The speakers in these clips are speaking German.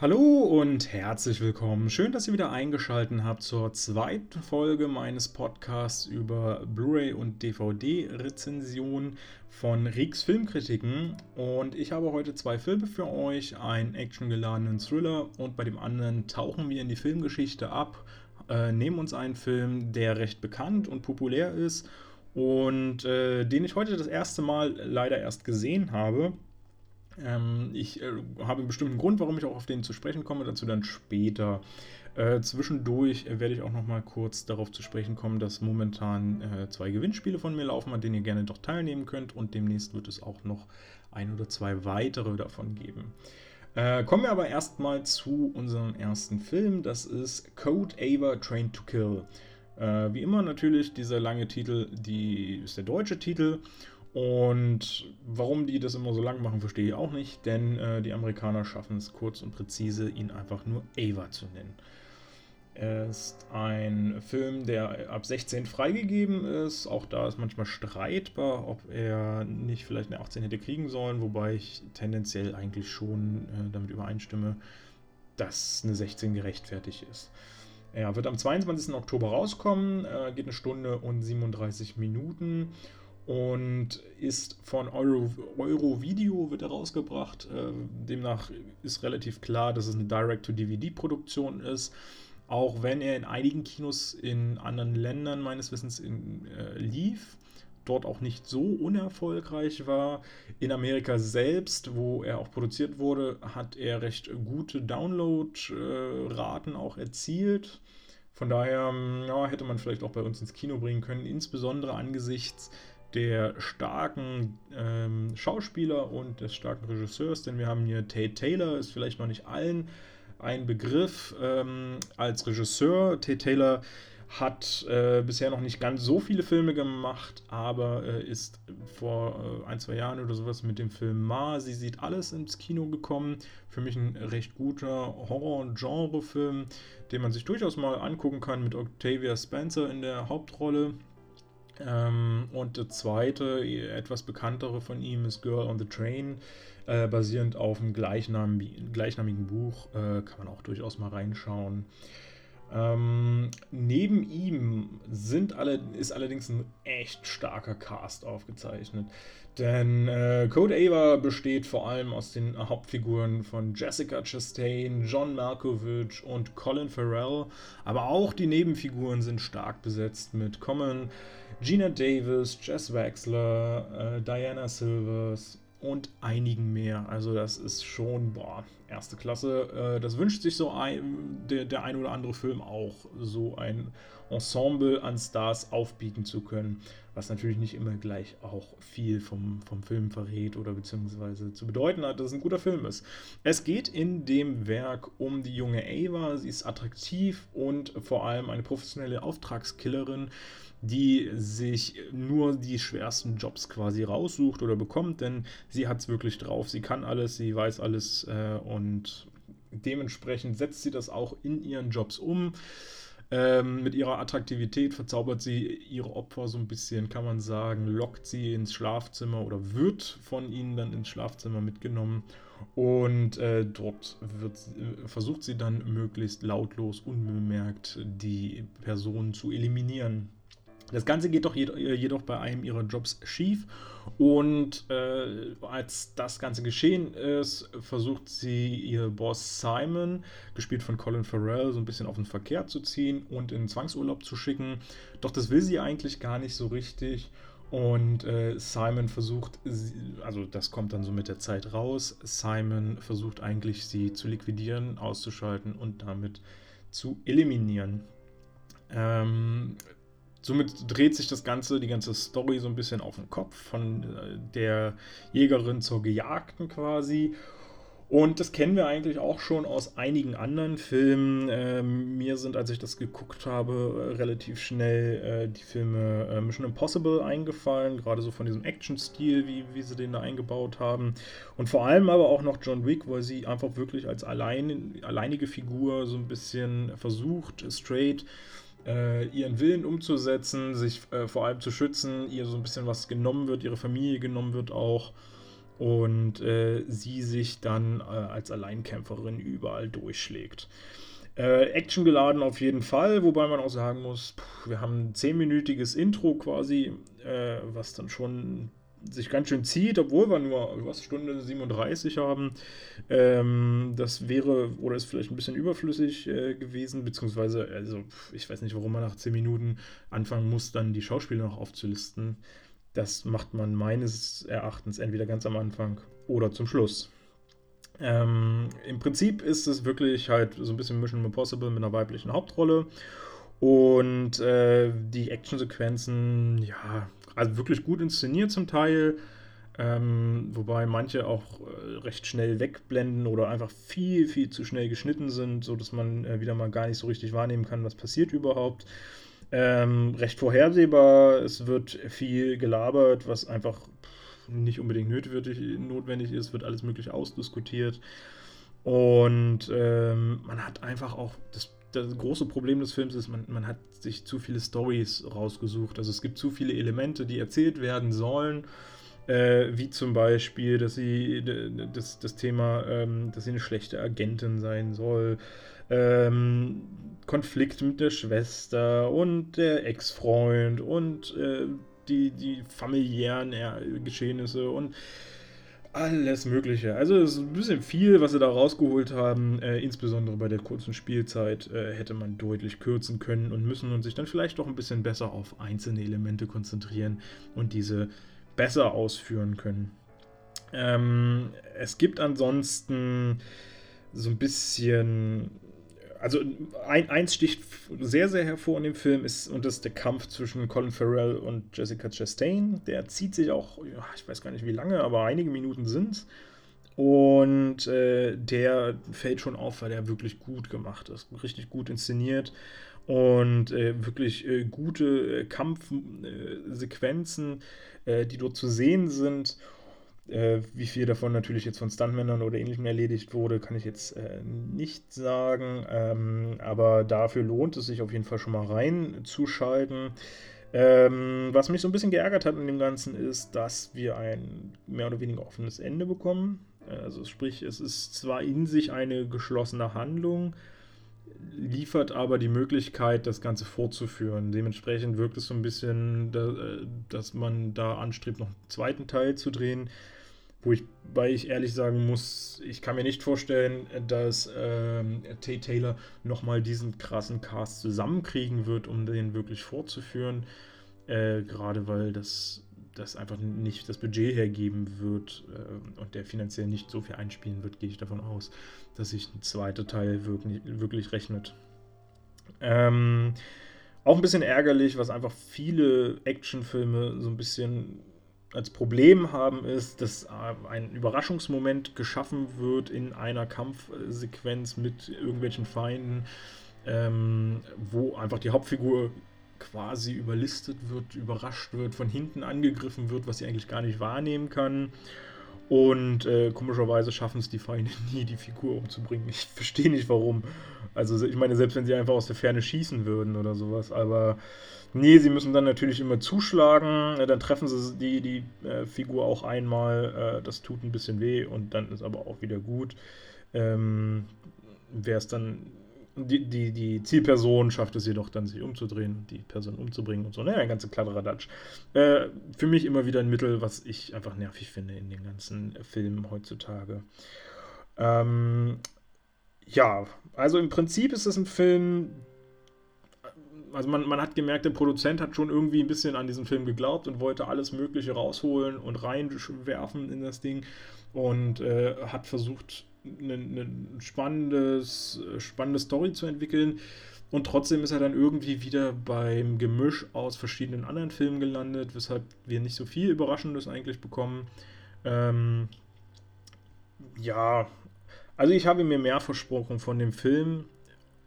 Hallo und herzlich willkommen. Schön, dass ihr wieder eingeschaltet habt zur zweiten Folge meines Podcasts über Blu-ray und DVD-Rezension von Rix Filmkritiken. Und ich habe heute zwei Filme für euch, einen actiongeladenen Thriller und bei dem anderen tauchen wir in die Filmgeschichte ab, äh, nehmen uns einen Film, der recht bekannt und populär ist und äh, den ich heute das erste Mal leider erst gesehen habe. Ähm, ich äh, habe einen bestimmten Grund, warum ich auch auf den zu sprechen komme, dazu dann später. Äh, zwischendurch werde ich auch noch mal kurz darauf zu sprechen kommen, dass momentan äh, zwei Gewinnspiele von mir laufen, an denen ihr gerne doch teilnehmen könnt und demnächst wird es auch noch ein oder zwei weitere davon geben. Äh, kommen wir aber erstmal zu unserem ersten Film. Das ist Code Ava Train to Kill. Äh, wie immer natürlich dieser lange Titel, die ist der deutsche Titel und warum die das immer so lang machen, verstehe ich auch nicht, denn äh, die Amerikaner schaffen es kurz und präzise, ihn einfach nur Ava zu nennen. Er ist ein Film, der ab 16 freigegeben ist. Auch da ist manchmal streitbar, ob er nicht vielleicht eine 18 hätte kriegen sollen, wobei ich tendenziell eigentlich schon äh, damit übereinstimme, dass eine 16 gerechtfertigt ist. Er wird am 22. Oktober rauskommen, äh, geht eine Stunde und 37 Minuten und ist von Euro, Euro Video wird herausgebracht. Äh, demnach ist relativ klar, dass es eine Direct-to-DVD-Produktion ist. Auch wenn er in einigen Kinos in anderen Ländern meines Wissens in, äh, lief, dort auch nicht so unerfolgreich war. In Amerika selbst, wo er auch produziert wurde, hat er recht gute Download-Raten auch erzielt. Von daher ja, hätte man vielleicht auch bei uns ins Kino bringen können, insbesondere angesichts der starken ähm, Schauspieler und des starken Regisseurs, denn wir haben hier Tate Taylor, ist vielleicht noch nicht allen ein Begriff ähm, als Regisseur. Tate Taylor hat äh, bisher noch nicht ganz so viele Filme gemacht, aber äh, ist vor äh, ein, zwei Jahren oder sowas mit dem Film Ma, sie sieht alles ins Kino gekommen. Für mich ein recht guter Horror-Genre-Film, den man sich durchaus mal angucken kann mit Octavia Spencer in der Hauptrolle. Ähm, und der zweite, etwas bekanntere von ihm ist Girl on the Train, äh, basierend auf einem gleichnamigen, gleichnamigen Buch. Äh, kann man auch durchaus mal reinschauen. Ähm, neben ihm sind alle, ist allerdings ein echt starker Cast aufgezeichnet. Denn äh, Code Ava besteht vor allem aus den Hauptfiguren von Jessica Chastain, John Malkovich und Colin Farrell. Aber auch die Nebenfiguren sind stark besetzt mit Common, Gina Davis, Jess Wexler, äh, Diana Silvers und einigen mehr. Also das ist schon, boah, erste Klasse. Äh, das wünscht sich so ein, der, der ein oder andere Film auch, so ein Ensemble an Stars aufbieten zu können, was natürlich nicht immer gleich auch viel vom, vom Film verrät oder beziehungsweise zu bedeuten hat, dass es ein guter Film ist. Es geht in dem Werk um die junge Ava. Sie ist attraktiv und vor allem eine professionelle Auftragskillerin die sich nur die schwersten Jobs quasi raussucht oder bekommt, denn sie hat es wirklich drauf, sie kann alles, sie weiß alles äh, und dementsprechend setzt sie das auch in ihren Jobs um. Ähm, mit ihrer Attraktivität verzaubert sie ihre Opfer so ein bisschen, kann man sagen, lockt sie ins Schlafzimmer oder wird von ihnen dann ins Schlafzimmer mitgenommen. Und äh, dort wird, versucht sie dann möglichst lautlos, unbemerkt die Person zu eliminieren. Das Ganze geht doch jedoch bei einem ihrer Jobs schief und äh, als das Ganze geschehen ist, versucht sie ihr Boss Simon, gespielt von Colin Farrell, so ein bisschen auf den Verkehr zu ziehen und in Zwangsurlaub zu schicken. Doch das will sie eigentlich gar nicht so richtig. Und äh, Simon versucht, also das kommt dann so mit der Zeit raus, Simon versucht eigentlich sie zu liquidieren, auszuschalten und damit zu eliminieren. Ähm, Somit dreht sich das Ganze, die ganze Story so ein bisschen auf den Kopf von äh, der Jägerin zur Gejagten quasi. Und das kennen wir eigentlich auch schon aus einigen anderen Filmen. Ähm, mir sind, als ich das geguckt habe, relativ schnell äh, die Filme äh, Mission Impossible eingefallen, gerade so von diesem Action-Stil, wie, wie sie den da eingebaut haben. Und vor allem aber auch noch John Wick, weil sie einfach wirklich als allein, alleinige Figur so ein bisschen versucht, straight äh, ihren Willen umzusetzen, sich äh, vor allem zu schützen, ihr so ein bisschen was genommen wird, ihre Familie genommen wird auch. und äh, sie sich dann äh, als Alleinkämpferin überall durchschlägt. Äh, Action geladen auf jeden Fall, wobei man auch sagen muss, pff, wir haben ein zehnminütiges Intro quasi, äh, was dann schon sich ganz schön zieht, obwohl wir nur was Stunde 37 haben. Ähm, das wäre oder ist vielleicht ein bisschen überflüssig äh, gewesen, beziehungsweise, also ich weiß nicht, warum man nach 10 Minuten anfangen muss, dann die Schauspieler noch aufzulisten. Das macht man meines Erachtens entweder ganz am Anfang oder zum Schluss. Ähm, Im Prinzip ist es wirklich halt so ein bisschen Mission Impossible mit einer weiblichen Hauptrolle. Und äh, die Actionsequenzen, ja, also wirklich gut inszeniert zum Teil. Ähm, wobei manche auch äh, recht schnell wegblenden oder einfach viel, viel zu schnell geschnitten sind, sodass man äh, wieder mal gar nicht so richtig wahrnehmen kann, was passiert überhaupt. Ähm, recht vorhersehbar, es wird viel gelabert, was einfach nicht unbedingt notwendig ist, wird alles mögliche ausdiskutiert. Und ähm, man hat einfach auch das das große Problem des Films ist, man, man hat sich zu viele Stories rausgesucht. Also es gibt zu viele Elemente, die erzählt werden sollen. Äh, wie zum Beispiel, dass sie das, das Thema, ähm, dass sie eine schlechte Agentin sein soll, ähm, Konflikt mit der Schwester und der Ex-Freund und äh, die, die familiären Geschehnisse und alles Mögliche. Also es ist ein bisschen viel, was sie da rausgeholt haben. Äh, insbesondere bei der kurzen Spielzeit äh, hätte man deutlich kürzen können und müssen und sich dann vielleicht doch ein bisschen besser auf einzelne Elemente konzentrieren und diese besser ausführen können. Ähm, es gibt ansonsten so ein bisschen also ein, eins sticht sehr, sehr hervor in dem Film, ist, und das ist der Kampf zwischen Colin Farrell und Jessica Chastain. Der zieht sich auch, ich weiß gar nicht wie lange, aber einige Minuten sind es. Und äh, der fällt schon auf, weil der wirklich gut gemacht ist, richtig gut inszeniert und äh, wirklich äh, gute äh, Kampfsequenzen, äh, die dort zu sehen sind. Äh, wie viel davon natürlich jetzt von Stuntmännern oder ähnlichem erledigt wurde, kann ich jetzt äh, nicht sagen. Ähm, aber dafür lohnt es sich auf jeden Fall schon mal reinzuschalten. Ähm, was mich so ein bisschen geärgert hat in dem Ganzen ist, dass wir ein mehr oder weniger offenes Ende bekommen. Also sprich, es ist zwar in sich eine geschlossene Handlung, liefert aber die Möglichkeit, das Ganze fortzuführen. Dementsprechend wirkt es so ein bisschen, äh, dass man da anstrebt, noch einen zweiten Teil zu drehen. Wo ich, ehrlich sagen muss, ich kann mir nicht vorstellen, dass ähm, Tate Taylor nochmal diesen krassen Cast zusammenkriegen wird, um den wirklich fortzuführen. Äh, Gerade weil das, das einfach nicht das Budget hergeben wird äh, und der finanziell nicht so viel einspielen wird, gehe ich davon aus, dass sich ein zweiter Teil wirklich, wirklich rechnet. Ähm, auch ein bisschen ärgerlich, was einfach viele Actionfilme so ein bisschen als Problem haben, ist, dass äh, ein Überraschungsmoment geschaffen wird in einer Kampfsequenz mit irgendwelchen Feinden, ähm, wo einfach die Hauptfigur quasi überlistet wird, überrascht wird, von hinten angegriffen wird, was sie eigentlich gar nicht wahrnehmen kann. Und äh, komischerweise schaffen es die Feinde nie, die Figur umzubringen. Ich verstehe nicht warum. Also ich meine, selbst wenn sie einfach aus der Ferne schießen würden oder sowas, aber Nee, sie müssen dann natürlich immer zuschlagen, dann treffen sie die, die äh, Figur auch einmal, äh, das tut ein bisschen weh und dann ist aber auch wieder gut. Ähm, Wer es dann, die, die, die Zielperson schafft es jedoch dann, sich umzudrehen die Person umzubringen und so. Naja, ein ganzer Kladderadatsch. Äh, für mich immer wieder ein Mittel, was ich einfach nervig finde in den ganzen Filmen heutzutage. Ähm, ja, also im Prinzip ist es ein Film, also man, man hat gemerkt, der Produzent hat schon irgendwie ein bisschen an diesen Film geglaubt und wollte alles Mögliche rausholen und reinwerfen in das Ding und äh, hat versucht, eine, eine spannendes, spannende Story zu entwickeln. Und trotzdem ist er dann irgendwie wieder beim Gemisch aus verschiedenen anderen Filmen gelandet, weshalb wir nicht so viel Überraschendes eigentlich bekommen. Ähm, ja, also ich habe mir mehr versprochen von dem Film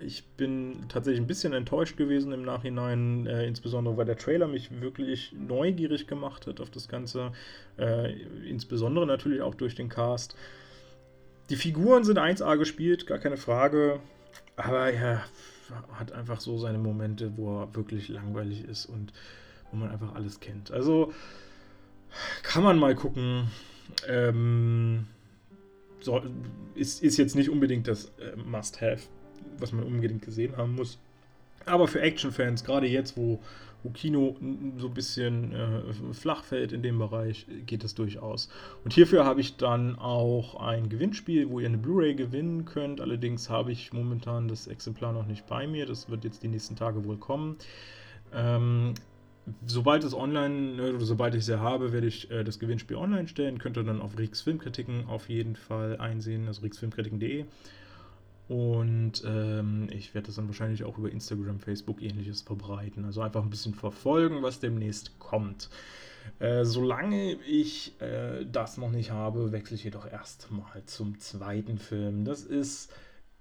ich bin tatsächlich ein bisschen enttäuscht gewesen im Nachhinein, äh, insbesondere weil der Trailer mich wirklich neugierig gemacht hat auf das Ganze, äh, insbesondere natürlich auch durch den Cast. Die Figuren sind 1A gespielt, gar keine Frage, aber er hat einfach so seine Momente, wo er wirklich langweilig ist und wo man einfach alles kennt. Also kann man mal gucken. Ähm, so, ist, ist jetzt nicht unbedingt das äh, Must-Have, was man unbedingt gesehen haben muss. Aber für Action-Fans, gerade jetzt, wo, wo Kino so ein bisschen äh, flach fällt in dem Bereich, geht das durchaus. Und hierfür habe ich dann auch ein Gewinnspiel, wo ihr eine Blu-ray gewinnen könnt. Allerdings habe ich momentan das Exemplar noch nicht bei mir. Das wird jetzt die nächsten Tage wohl kommen. Ähm, sobald es online, oder sobald ich sie habe, werde ich äh, das Gewinnspiel online stellen. Könnt ihr dann auf Rix Filmkritiken auf jeden Fall einsehen, also rixfilmkritiken.de. Und ähm, ich werde das dann wahrscheinlich auch über Instagram, Facebook ähnliches verbreiten. Also einfach ein bisschen verfolgen, was demnächst kommt. Äh, solange ich äh, das noch nicht habe, wechsle ich jedoch erstmal zum zweiten Film. Das ist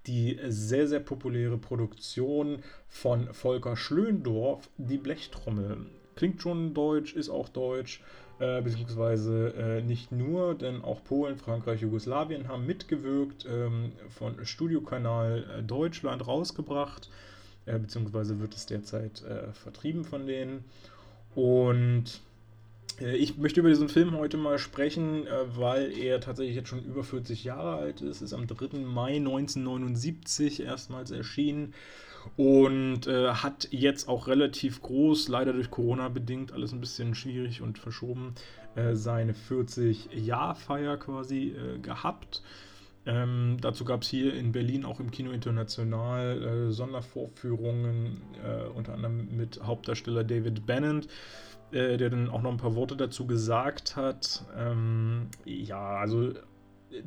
die sehr, sehr populäre Produktion von Volker Schlöndorff, Die Blechtrommel. Klingt schon deutsch, ist auch deutsch, äh, beziehungsweise äh, nicht nur, denn auch Polen, Frankreich, Jugoslawien haben mitgewirkt, ähm, von Studiokanal äh, Deutschland rausgebracht, äh, beziehungsweise wird es derzeit äh, vertrieben von denen. Und äh, ich möchte über diesen Film heute mal sprechen, weil er tatsächlich jetzt schon über 40 Jahre alt ist. Ist am 3. Mai 1979 erstmals erschienen und äh, hat jetzt auch relativ groß, leider durch Corona bedingt, alles ein bisschen schwierig und verschoben, äh, seine 40-Jahr-Feier quasi äh, gehabt. Ähm, dazu gab es hier in Berlin auch im Kino International äh, Sondervorführungen, unter anderem mit Hauptdarsteller David Bennett äh, der dann auch noch ein paar Worte dazu gesagt hat. Ähm, ja, also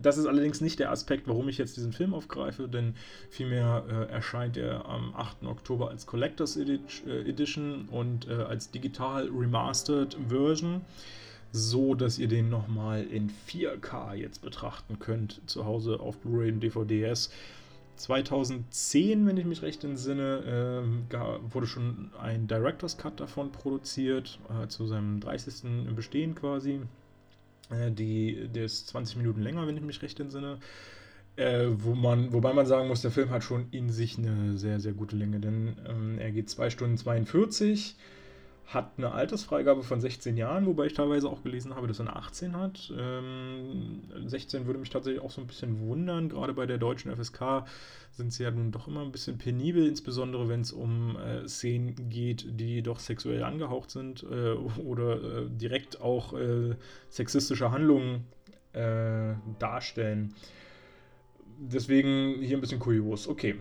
das ist allerdings nicht der Aspekt, warum ich jetzt diesen Film aufgreife, denn vielmehr äh, erscheint er am 8. Oktober als Collectors äh, Edition und äh, als digital remastered Version, so dass ihr den nochmal in 4K jetzt betrachten könnt, zu Hause auf Blu-ray und DVDs. 2010, wenn ich mich recht entsinne, äh, wurde schon ein Director's Cut davon produziert, äh, zu seinem 30. Bestehen quasi. Äh, die, der ist 20 Minuten länger, wenn ich mich recht entsinne. Äh, wo man, wobei man sagen muss, der Film hat schon in sich eine sehr, sehr gute Länge, denn ähm, er geht 2 Stunden 42 hat eine Altersfreigabe von 16 Jahren, wobei ich teilweise auch gelesen habe, dass er eine 18 hat. Ähm, 16 würde mich tatsächlich auch so ein bisschen wundern. Gerade bei der deutschen FSK sind sie ja nun doch immer ein bisschen penibel, insbesondere wenn es um äh, Szenen geht, die doch sexuell angehaucht sind äh, oder äh, direkt auch äh, sexistische Handlungen äh, darstellen. Deswegen hier ein bisschen kurios. Okay,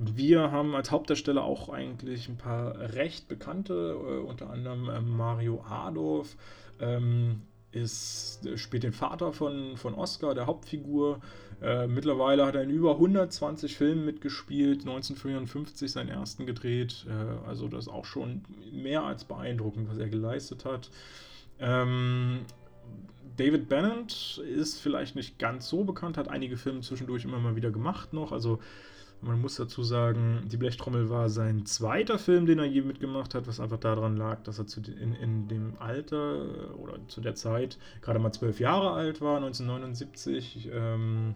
wir haben als Hauptdarsteller auch eigentlich ein paar recht bekannte, äh, unter anderem äh, Mario Adolf. Ähm, ist, spielt den Vater von, von Oscar, der Hauptfigur. Äh, mittlerweile hat er in über 120 Filmen mitgespielt, 1954 seinen ersten gedreht. Äh, also das ist auch schon mehr als beeindruckend, was er geleistet hat. Ähm, David Bennett ist vielleicht nicht ganz so bekannt, hat einige Filme zwischendurch immer mal wieder gemacht noch. Also man muss dazu sagen, die Blechtrommel war sein zweiter Film, den er je mitgemacht hat, was einfach daran lag, dass er in, in dem Alter oder zu der Zeit gerade mal zwölf Jahre alt war, 1979. Ähm,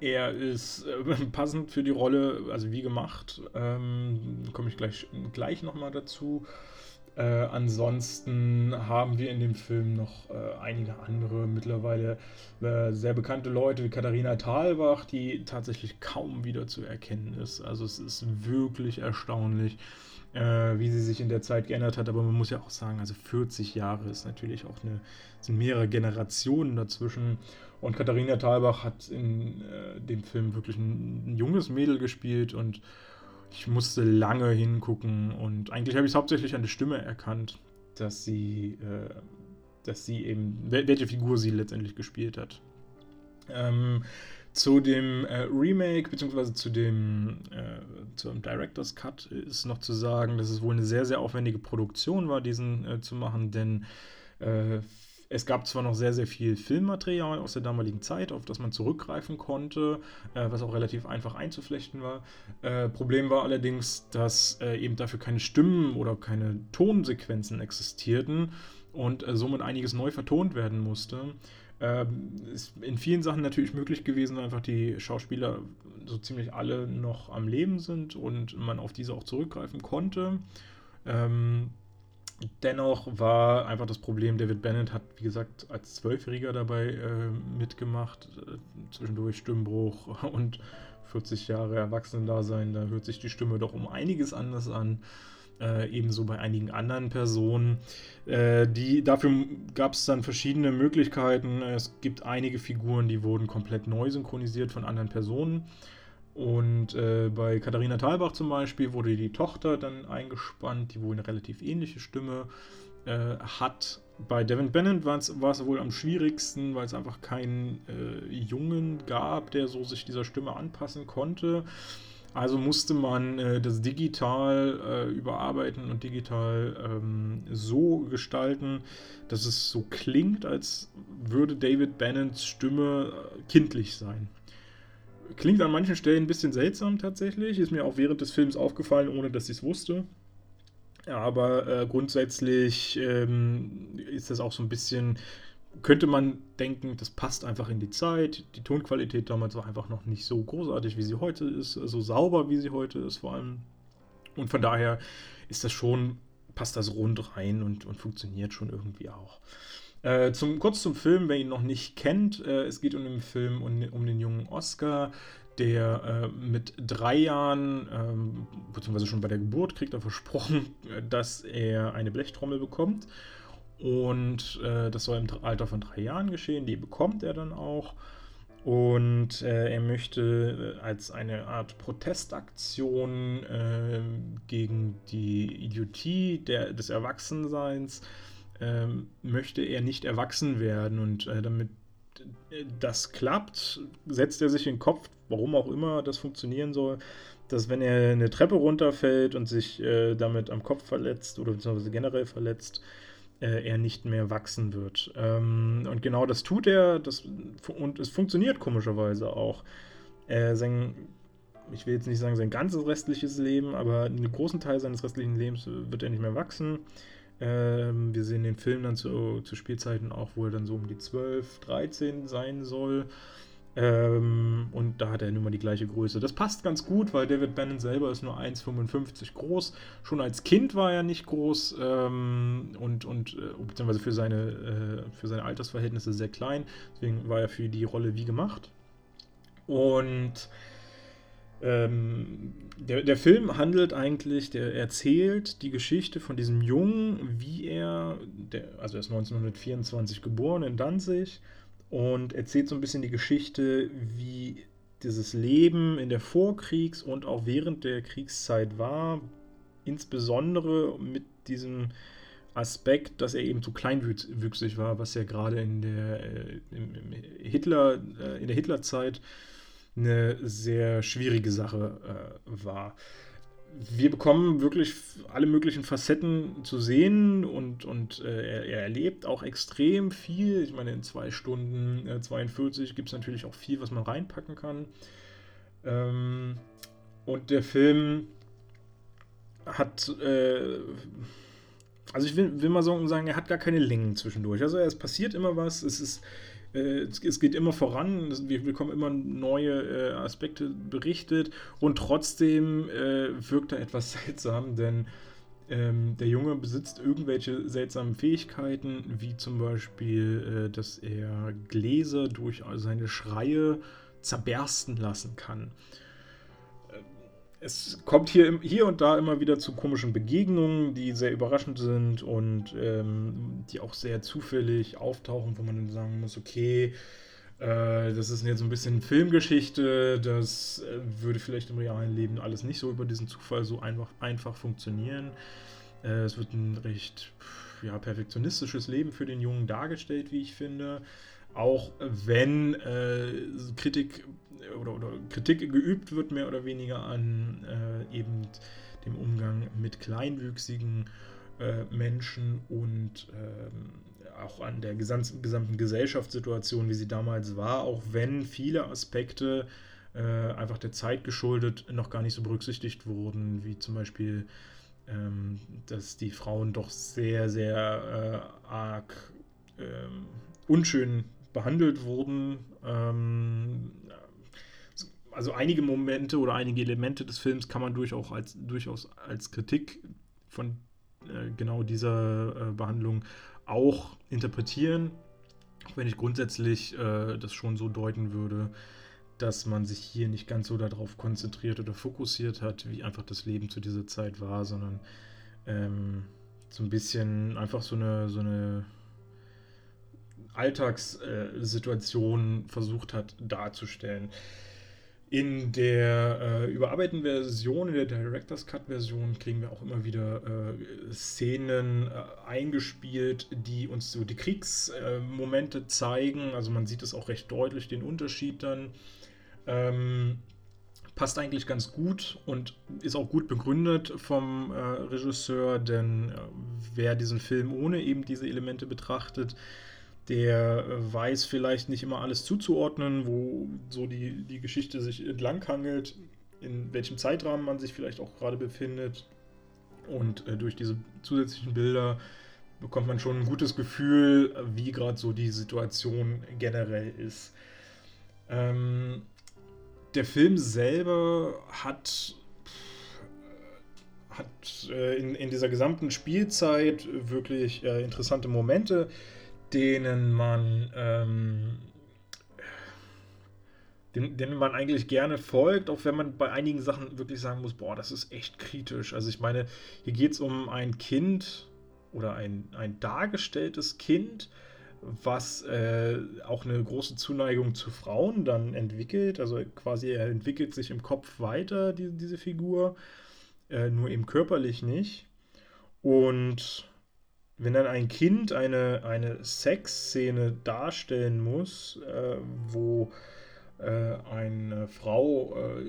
er ist äh, passend für die Rolle, also wie gemacht, ähm, komme ich gleich, gleich nochmal dazu. Äh, ansonsten haben wir in dem Film noch äh, einige andere mittlerweile äh, sehr bekannte Leute wie Katharina Thalbach, die tatsächlich kaum wieder zu erkennen ist. Also es ist wirklich erstaunlich, äh, wie sie sich in der Zeit geändert hat. Aber man muss ja auch sagen, also 40 Jahre ist natürlich auch eine, sind mehrere Generationen dazwischen. Und Katharina Thalbach hat in äh, dem Film wirklich ein, ein junges Mädel gespielt und ich musste lange hingucken und eigentlich habe ich es hauptsächlich an der Stimme erkannt, dass sie, äh, dass sie eben, welche Figur sie letztendlich gespielt hat. Ähm, zu dem äh, Remake, beziehungsweise zu dem, äh, zum Director's Cut ist noch zu sagen, dass es wohl eine sehr, sehr aufwendige Produktion war, diesen äh, zu machen, denn äh, es gab zwar noch sehr, sehr viel Filmmaterial aus der damaligen Zeit, auf das man zurückgreifen konnte, äh, was auch relativ einfach einzuflechten war. Äh, Problem war allerdings, dass äh, eben dafür keine Stimmen oder keine Tonsequenzen existierten und äh, somit einiges neu vertont werden musste. Ähm, ist in vielen Sachen natürlich möglich gewesen, einfach die Schauspieler so ziemlich alle noch am Leben sind und man auf diese auch zurückgreifen konnte. Ähm, dennoch war einfach das Problem, David Bennett hat, wie gesagt, als Zwölfjähriger dabei äh, mitgemacht, äh, zwischendurch Stimmbruch und 40 Jahre Erwachsenendasein, da hört sich die Stimme doch um einiges anders an. Äh, ebenso bei einigen anderen Personen. Äh, die, dafür gab es dann verschiedene Möglichkeiten. Es gibt einige Figuren, die wurden komplett neu synchronisiert von anderen Personen. Und äh, bei Katharina Thalbach zum Beispiel wurde die Tochter dann eingespannt, die wohl eine relativ ähnliche Stimme äh, hat. Bei Devin Bennett war es wohl am schwierigsten, weil es einfach keinen äh, Jungen gab, der so sich dieser Stimme anpassen konnte. Also musste man äh, das digital äh, überarbeiten und digital ähm, so gestalten, dass es so klingt, als würde David Bennets Stimme äh, kindlich sein. Klingt an manchen Stellen ein bisschen seltsam tatsächlich, ist mir auch während des Films aufgefallen, ohne dass ich es wusste. Aber äh, grundsätzlich ähm, ist das auch so ein bisschen könnte man denken, das passt einfach in die Zeit. Die Tonqualität damals war einfach noch nicht so großartig, wie sie heute ist, so sauber, wie sie heute ist vor allem. Und von daher ist das schon, passt das rund rein und, und funktioniert schon irgendwie auch. Äh, zum, kurz zum Film, wer ihn noch nicht kennt, äh, es geht um den Film um, um den jungen Oscar, der äh, mit drei Jahren, ähm, beziehungsweise schon bei der Geburt, kriegt er versprochen, dass er eine Blechtrommel bekommt. Und äh, das soll im Alter von drei Jahren geschehen. Die bekommt er dann auch. Und äh, er möchte äh, als eine Art Protestaktion äh, gegen die Idiotie der, des Erwachsenseins, ähm, möchte er nicht erwachsen werden. Und äh, damit äh, das klappt, setzt er sich in den Kopf, warum auch immer das funktionieren soll, dass wenn er eine Treppe runterfällt und sich damit am Kopf verletzt oder beziehungsweise generell verletzt, äh, er nicht mehr wachsen wird. Ähm, und genau das tut er das, und es funktioniert komischerweise auch. Äh, sein, ich will jetzt nicht sagen sein ganzes restliches Leben, aber einen großen Teil seines restlichen Lebens wird er nicht mehr wachsen. Ähm, wir sehen den Film dann zu, zu Spielzeiten auch, wo er dann so um die 12, 13 sein soll. Ähm, und da hat er nun mal die gleiche Größe. Das passt ganz gut, weil David Bannon selber ist nur 1,55 groß. Schon als Kind war er nicht groß ähm, und, und äh, beziehungsweise für seine, äh, für seine Altersverhältnisse sehr klein. Deswegen war er für die Rolle wie gemacht. Und ähm, der, der Film handelt eigentlich, der erzählt die Geschichte von diesem Jungen, wie er, der, also er ist 1924 geboren in Danzig und erzählt so ein bisschen die Geschichte, wie dieses Leben in der Vorkriegs- und auch während der Kriegszeit war, insbesondere mit diesem Aspekt, dass er eben zu kleinwüchsig war, was ja gerade in der, äh, im, im Hitler, äh, in der Hitlerzeit eine sehr schwierige Sache äh, war wir bekommen wirklich alle möglichen Facetten zu sehen und, und äh, er, er, erlebt auch extrem viel. Ich meine, in zwei Stunden äh, 42 gibt es natürlich auch viel, was man reinpacken kann. Ähm, und der Film hat, äh, also ich will, will mal sagen, er hat gar keine Längen zwischendurch. Also es passiert immer was, es ist äh, es geht immer voran, wir bekommen immer neue äh, Aspekte berichtet und trotzdem äh, wirkt er etwas seltsam, denn ähm, der Junge besitzt irgendwelche seltsamen Fähigkeiten, wie zum Beispiel, dass er Gläser durch seine Schreie zerbersten lassen kann es kommt hier, hier und da immer wieder zu komischen Begegnungen, die sehr überraschend sind und ähm, die auch sehr zufällig auftauchen, wo man dann sagen muss, okay, äh, das ist jetzt ein bisschen Filmgeschichte, das äh, würde vielleicht im realen Leben alles nicht so über diesen Zufall so einfach, einfach funktionieren. Äh, es wird ein recht ja, perfektionistisches Leben für den Jungen dargestellt, wie ich finde. Auch wenn äh, Kritik oder, oder Kritik geübt wird, mehr oder weniger an äh, eben dem Umgang mit kleinwüchsigen äh, Menschen und ähm, auch an der gesamten, gesamten Gesellschaftssituation, wie sie damals war, auch wenn viele Aspekte äh, einfach der Zeit geschuldet noch gar nicht so berücksichtigt wurden, wie zum Beispiel, ähm, dass die Frauen doch sehr, sehr äh, arg ähm, unschön behandelt wurden. Ähm, also einige Momente oder einige Elemente des Films kann man durchaus als, durchaus als Kritik von äh, genau dieser äh, Behandlung auch interpretieren. Auch wenn ich grundsätzlich äh, das schon so deuten würde, dass man sich hier nicht ganz so darauf konzentriert oder fokussiert hat, wie einfach das Leben zu dieser Zeit war, sondern ähm, so ein bisschen einfach so eine, so eine Alltagssituation versucht hat darzustellen. In der äh, überarbeiteten Version, in der Director's Cut Version, kriegen wir auch immer wieder äh, Szenen äh, eingespielt, die uns so die Kriegsmomente zeigen. Also man sieht es auch recht deutlich, den Unterschied dann. Ähm, passt eigentlich ganz gut und ist auch gut begründet vom äh, Regisseur, denn äh, wer diesen Film ohne eben diese Elemente betrachtet, der weiß vielleicht nicht immer alles zuzuordnen, wo so die, die Geschichte sich entlanghangelt, in welchem Zeitrahmen man sich vielleicht auch gerade befindet. Und äh, durch diese zusätzlichen Bilder bekommt man schon ein gutes Gefühl, wie gerade so die Situation generell ist. Ähm, der Film selber hat, hat äh, in, in dieser gesamten Spielzeit wirklich äh, interessante Momente denen man ähm, denen, man eigentlich gerne folgt, auch wenn man bei einigen Sachen wirklich sagen muss, boah, das ist echt kritisch. Also ich meine, hier geht es um ein Kind oder ein, ein dargestelltes Kind, was äh, auch eine große Zuneigung zu Frauen dann entwickelt. Also quasi er entwickelt sich im Kopf weiter, die, diese Figur, äh, nur eben körperlich nicht. Und wenn dann ein Kind eine, eine Sexszene darstellen muss, äh, wo äh, eine Frau äh,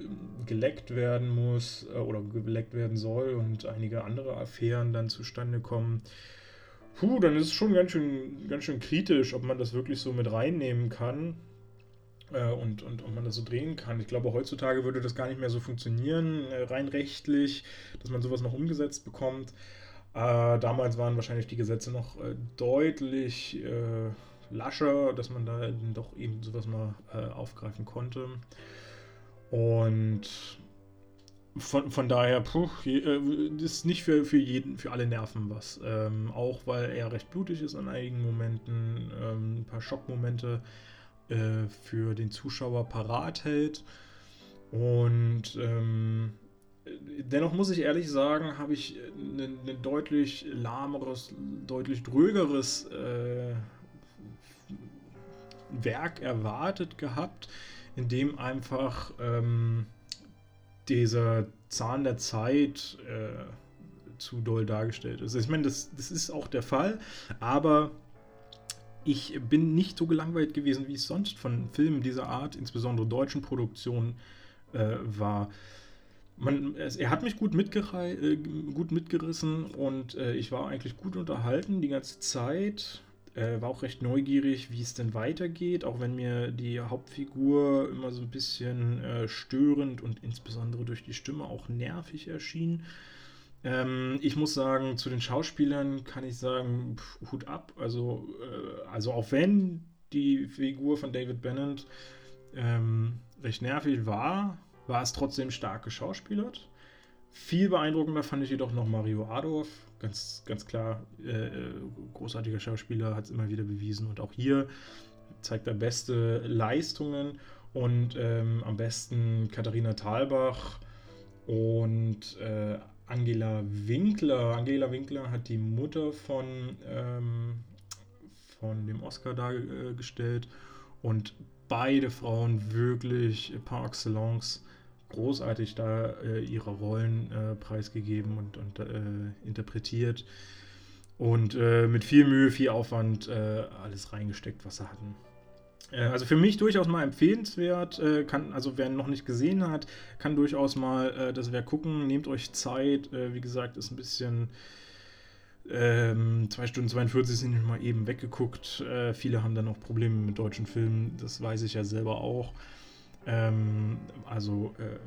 geleckt werden muss äh, oder geleckt werden soll und einige andere Affären dann zustande kommen, puh, dann ist es schon ganz schön, ganz schön kritisch, ob man das wirklich so mit reinnehmen kann. Äh, und, und, und man das so drehen kann. Ich glaube, heutzutage würde das gar nicht mehr so funktionieren, rein rechtlich, dass man sowas noch umgesetzt bekommt. Äh, damals waren wahrscheinlich die Gesetze noch äh, deutlich äh, lascher, dass man da doch eben sowas mal äh, aufgreifen konnte. Und von, von daher, puh, äh, ist nicht für, für jeden, für alle Nerven was. Ähm, auch weil er recht blutig ist an einigen Momenten, ähm, ein paar Schockmomente äh, für den Zuschauer parat hält. Und ähm, dennoch muss ich ehrlich sagen, habe ich ein ne, deutlich lahmeres, deutlich drögeres äh, Werk erwartet gehabt, in dem einfach ähm, dieser Zahn der Zeit äh, zu doll dargestellt ist. Ich meine, das, das ist auch der Fall, aber ich bin nicht so gelangweilt gewesen, wie es sonst von Filmen dieser Art, insbesondere deutschen Produktionen, äh, war man, er hat mich gut, äh, gut mitgerissen und äh, ich war eigentlich gut unterhalten die ganze Zeit. Äh, war auch recht neugierig, wie es denn weitergeht, auch wenn mir die Hauptfigur immer so ein bisschen äh, störend und insbesondere durch die Stimme auch nervig erschien. Ähm, ich muss sagen, zu den Schauspielern kann ich sagen, pff, Hut ab. Also, äh, also auch wenn die Figur von David Bennett ähm, recht nervig war, war es trotzdem stark geschauspielert. Viel beeindruckender fand ich jedoch noch Mario Adorf. Ganz, ganz klar, äh, äh großartiger Schauspieler, hat es immer wieder bewiesen. Und auch hier zeigt er beste Leistungen. Und ähm, am besten Katharina Thalbach und äh, Angela Winkler. Angela Winkler hat die Mutter von, ähm, von dem Oscar dargestellt. Und beide Frauen wirklich par excellence großartig da äh, ihre Rollen äh, preisgegeben und, und äh, interpretiert und äh, mit viel Mühe, viel Aufwand äh, alles reingesteckt, was sie hatten. Äh, also für mich durchaus mal empfehlenswert, kann, also wer noch nicht gesehen hat, kann durchaus mal das wer gucken, nehmt euch Zeit, wie gesagt, ist ein bisschen ähm, 2 Stunden 42 sind nicht mal eben weggeguckt. viele haben dann auch Probleme mit deutschen Filmen, das weiß ich ja selber auch. Ähm, also äh,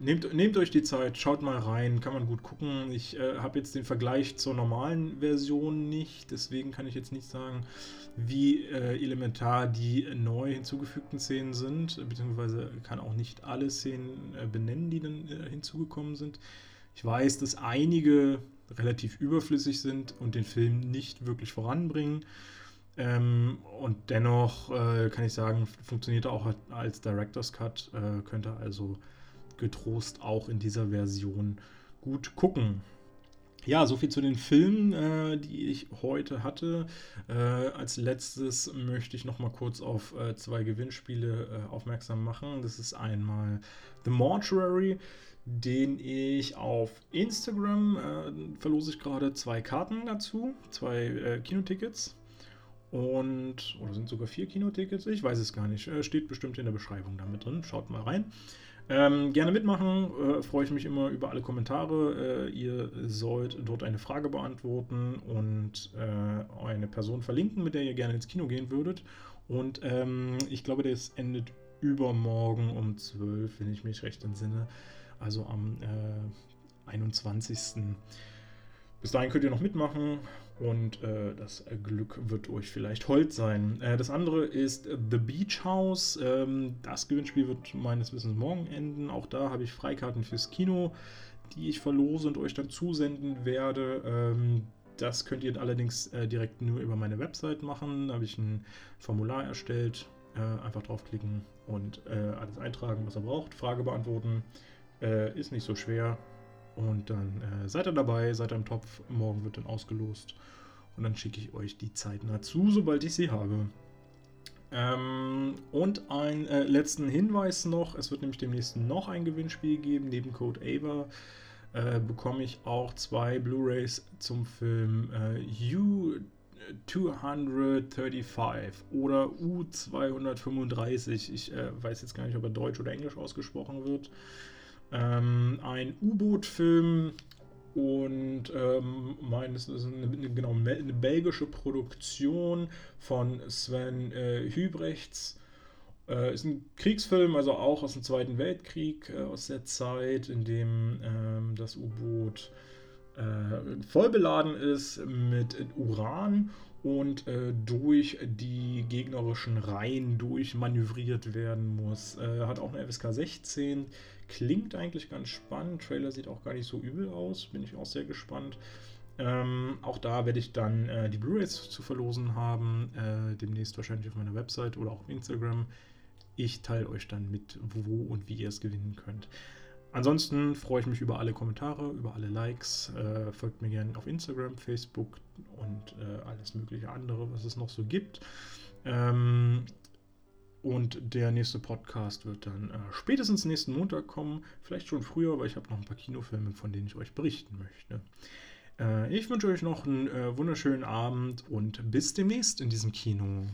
nehmt, nehmt euch die Zeit, schaut mal rein, kann man gut gucken. Ich äh, habe jetzt den Vergleich zur normalen Version nicht, deswegen kann ich jetzt nicht sagen, wie äh, elementar die neu hinzugefügten Szenen sind, beziehungsweise kann auch nicht alle Szenen äh, benennen, die dann äh, hinzugekommen sind. Ich weiß, dass einige relativ überflüssig sind und den Film nicht wirklich voranbringen. Ähm, und dennoch äh, kann ich sagen, funktioniert er auch als Director's Cut, äh, könnte also getrost auch in dieser Version gut gucken. Ja, soviel zu den Filmen, äh, die ich heute hatte. Äh, als letztes möchte ich noch mal kurz auf äh, zwei Gewinnspiele äh, aufmerksam machen. Das ist einmal The Mortuary, den ich auf Instagram äh, verlose ich gerade zwei Karten dazu, zwei äh, Kinotickets. Und, oder sind sogar vier Kinotickets? Ich weiß es gar nicht. steht bestimmt in der Beschreibung damit drin. Schaut mal rein. Ähm, gerne mitmachen, äh, freue ich mich immer über alle Kommentare. Äh, ihr sollt dort eine Frage beantworten und äh, eine Person verlinken, mit der ihr gerne ins Kino gehen würdet. Und ähm, ich glaube, das endet übermorgen um 12, wenn ich mich recht entsinne. Also am 21. Äh, Bis dahin könnt ihr noch mitmachen und äh, das Glück wird euch vielleicht hold sein. Äh, das andere ist The Beach House. Ähm, das Gewinnspiel wird meines Wissens morgen enden. Auch da habe ich Freikarten fürs Kino, die ich verlose und euch dann zusenden werde. Ähm, das könnt ihr allerdings äh, direkt nur über meine Website machen. Da habe ich ein Formular erstellt. Äh, einfach draufklicken und äh, alles eintragen, was er braucht. Frage beantworten. Äh, ist nicht so schwer. Und dann äh, seid ihr dabei, seid ihr im Topf. Morgen wird dann ausgelost. Und dann schicke ich euch die zeitnah zu, sobald ich sie habe. Ähm, und einen äh, letzten Hinweis noch: Es wird nämlich demnächst noch ein Gewinnspiel geben. Neben Code AVA äh, bekomme ich auch zwei Blu-rays zum Film äh, U. 235 oder U235. Ich äh, weiß jetzt gar nicht, ob er deutsch oder englisch ausgesprochen wird. Ähm, ein U-Boot-Film und ähm, meines ist eine, genau, eine belgische Produktion von Sven äh, Hübrechts. Äh, ist ein Kriegsfilm, also auch aus dem Zweiten Weltkrieg, äh, aus der Zeit, in dem ähm, das U-Boot äh, voll beladen ist mit Uran und äh, durch die gegnerischen Reihen durchmanövriert werden muss. Äh, hat auch eine FSK 16 Klingt eigentlich ganz spannend. Trailer sieht auch gar nicht so übel aus. Bin ich auch sehr gespannt. Ähm, auch da werde ich dann äh, die Blu-rays zu verlosen haben. Äh, demnächst wahrscheinlich auf meiner Website oder auch auf Instagram. Ich teile euch dann mit, wo und wie ihr es gewinnen könnt. Ansonsten freue ich mich über alle Kommentare, über alle Likes. Äh, folgt mir gerne auf Instagram, Facebook und äh, alles mögliche andere, was es noch so gibt. Ähm, und der nächste Podcast wird dann äh, spätestens nächsten Montag kommen. Vielleicht schon früher, weil ich habe noch ein paar Kinofilme, von denen ich euch berichten möchte. Äh, ich wünsche euch noch einen äh, wunderschönen Abend und bis demnächst in diesem Kino.